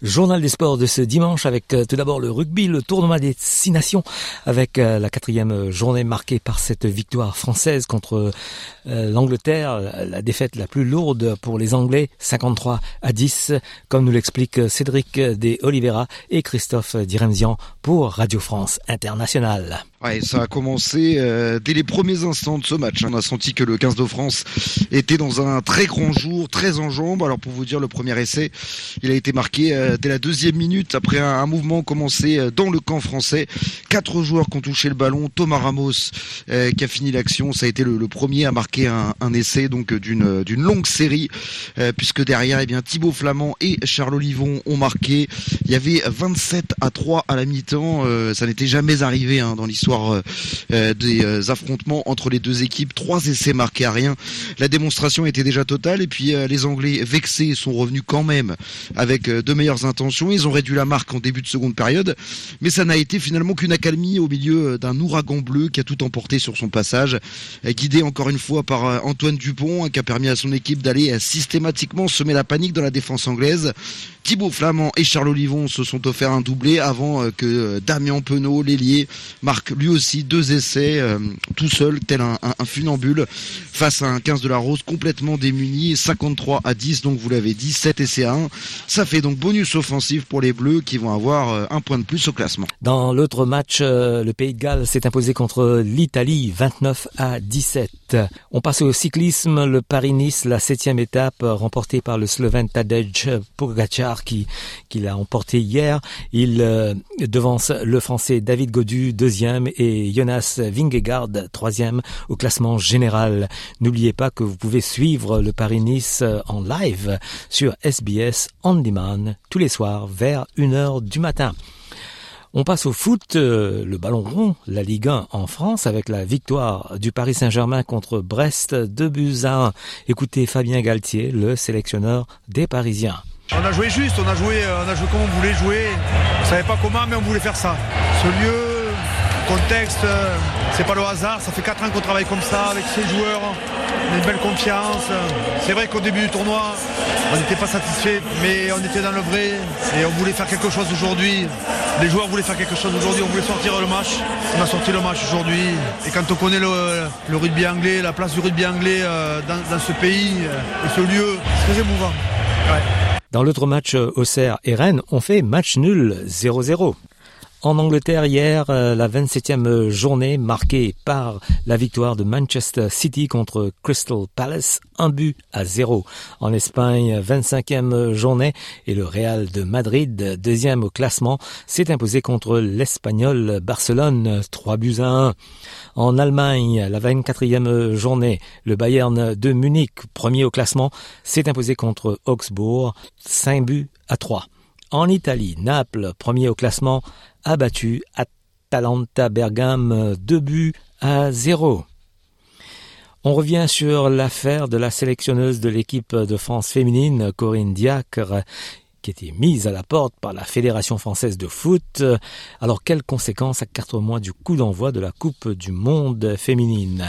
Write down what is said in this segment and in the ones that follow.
Journal des sports de ce dimanche avec euh, tout d'abord le rugby, le tournoi des six nations avec euh, la quatrième journée marquée par cette victoire française contre euh, l'Angleterre, la défaite la plus lourde pour les Anglais, 53 à 10, comme nous l'explique Cédric De Oliveira et Christophe Diremzian pour Radio France Internationale. Ouais, ça a commencé euh, dès les premiers instants de ce match. On a senti que le 15 de France était dans un très grand jour, très en jambes. Alors pour vous dire, le premier essai, il a été marqué euh, dès la deuxième minute après un, mouvement commencé euh, dans le camp français. Quatre joueurs qui ont touché le ballon. Thomas Ramos qui a fini l'action. Ça a été le, premier à marquer un, un essai donc d'une d'une longue série, puisque derrière, eh bien Thibaut Flamand et Charles Olivon ont marqué. Il y avait 27 à 3 à la mi-temps. ça n'était jamais arrivé hein, dans l'histoire euh, euh, des euh, affrontements entre les deux équipes. Trois essais marqués à rien. La démonstration était déjà totale et puis les Anglais vexés sont revenus quand même avec de meilleures intentions. Ils ont réduit la marque en début de seconde période, mais ça n'a été finalement qu'une accalmie au milieu d'un ouragan bleu qui a tout emporté sur son passage, guidé encore une fois par Antoine Dupont, hein, qui a permis à son équipe d'aller systématiquement semer la panique dans la défense anglaise. Thibaut Flamand et Charles Olivon se sont offerts un doublé avant que Damien Penaud, l'ailier, marque lui aussi deux essais euh, tout seul, tel un, funambule, face à un 15 de la Rose complètement démuni, 53 à 10, donc vous l'avez dit, 7 essais à 1. Ça fait donc bonus offensif pour les Bleus qui vont avoir euh, un point de plus au classement. Dans l'autre match, euh, le Pays de Galles s'est imposé contre l'Italie, 29 à 17. On passe au cyclisme, le Paris-Nice, la septième étape remportée par le Slovène Tadej Pogacar qui, qui l'a emporté hier. Il devance le Français David Godu, deuxième, et Jonas Vingegaard, troisième au classement général. N'oubliez pas que vous pouvez suivre le Paris-Nice en live sur SBS On Demand tous les soirs vers 1h du matin. On passe au foot, euh, le ballon rond, la Ligue 1 en France avec la victoire du Paris Saint-Germain contre Brest de buts à 1. Écoutez Fabien Galtier, le sélectionneur des Parisiens. On a joué juste, on a joué, euh, on a joué comme on voulait jouer. On savait pas comment, mais on voulait faire ça. Ce lieu, contexte, euh, c'est pas le hasard. Ça fait 4 ans qu'on travaille comme ça avec ces joueurs. On a une belle confiance. C'est vrai qu'au début du tournoi, on n'était pas satisfait, mais on était dans le vrai et on voulait faire quelque chose aujourd'hui. Les joueurs voulaient faire quelque chose aujourd'hui, on voulait sortir le match. On a sorti le match aujourd'hui. Et quand on connaît le, rugby anglais, la place du rugby anglais euh, dans, ce pays euh, et ce lieu, c'est très émouvant. Dans l'autre match, Auxerre et Rennes ont fait match nul 0-0. En Angleterre, hier, euh, la 27e journée marquée par la victoire de Manchester City contre Crystal Palace, un but à zéro. En Espagne, 25e journée et le Real de Madrid, deuxième au classement, s'est imposé contre l'Espagnol Barcelone, trois buts à un. En Allemagne, la 24e journée, le Bayern de Munich, premier au classement, s'est imposé contre Augsbourg, cinq buts à trois. En Italie, Naples, premier au classement, a battu Atalanta Bergame 2 buts à 0. On revient sur l'affaire de la sélectionneuse de l'équipe de France féminine, Corinne Diacre, qui était mise à la porte par la Fédération française de foot. Alors quelles conséquences à quatre mois du coup d'envoi de la Coupe du Monde féminine?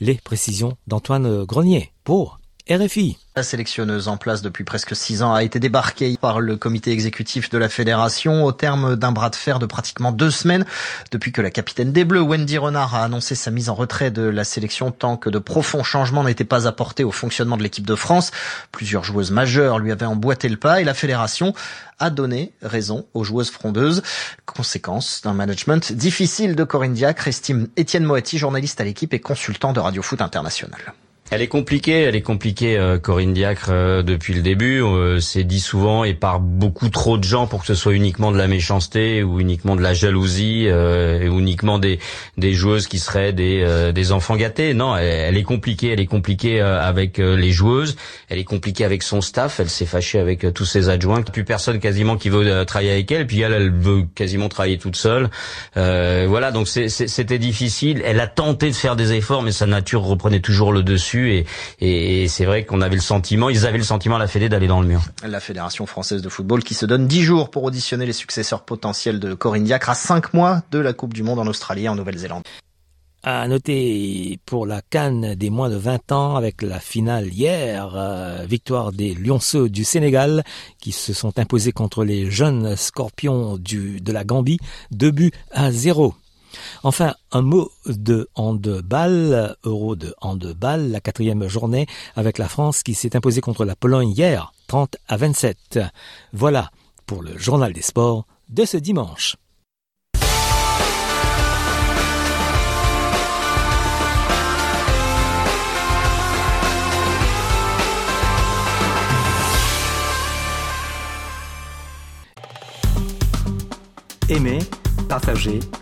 Les précisions d'Antoine Grenier pour RFI. La sélectionneuse en place depuis presque six ans a été débarquée par le comité exécutif de la fédération au terme d'un bras de fer de pratiquement deux semaines depuis que la capitaine des Bleus, Wendy Renard, a annoncé sa mise en retrait de la sélection tant que de profonds changements n'étaient pas apportés au fonctionnement de l'équipe de France. Plusieurs joueuses majeures lui avaient emboîté le pas et la fédération a donné raison aux joueuses frondeuses. Conséquence d'un management difficile de Corinne Diacre, estime Étienne Moetti, journaliste à l'équipe et consultant de Radio Foot International. Elle est compliquée, elle est compliquée, euh, Corinne Diacre, euh, depuis le début. Euh, c'est dit souvent et par beaucoup trop de gens pour que ce soit uniquement de la méchanceté ou uniquement de la jalousie et uniquement des, des joueuses qui seraient des, des enfants gâtés. Non, elle, est compliquée, elle est compliquée avec les joueuses, elle est compliquée avec son staff, elle s'est fâchée avec tous ses adjoints, plus personne quasiment qui veut travailler avec elle, puis elle, elle veut quasiment travailler toute seule. voilà, donc c'était difficile. Elle a tenté de faire des efforts, mais sa nature reprenait toujours le dessus et, c'est vrai qu'on avait le sentiment, ils avaient le sentiment à la Fédé d'aller dans le mur. La Fédération française de football qui se donne 10 jours pour auditionner les successeurs potentiels de Corinne Diacre à 5 mois de la Coupe du Monde en Australie et en Nouvelle-Zélande. À noter pour la Cannes des moins de 20 ans avec la finale hier, euh, victoire des Lionceaux du Sénégal qui se sont imposés contre les jeunes scorpions du, de la Gambie, deux buts à zéro. Enfin, un mot de handball, euro de handball, la quatrième journée avec la France qui s'est imposée contre la Pologne hier, 30 à 27. Voilà pour le journal des sports de ce dimanche. Aimez, partagez,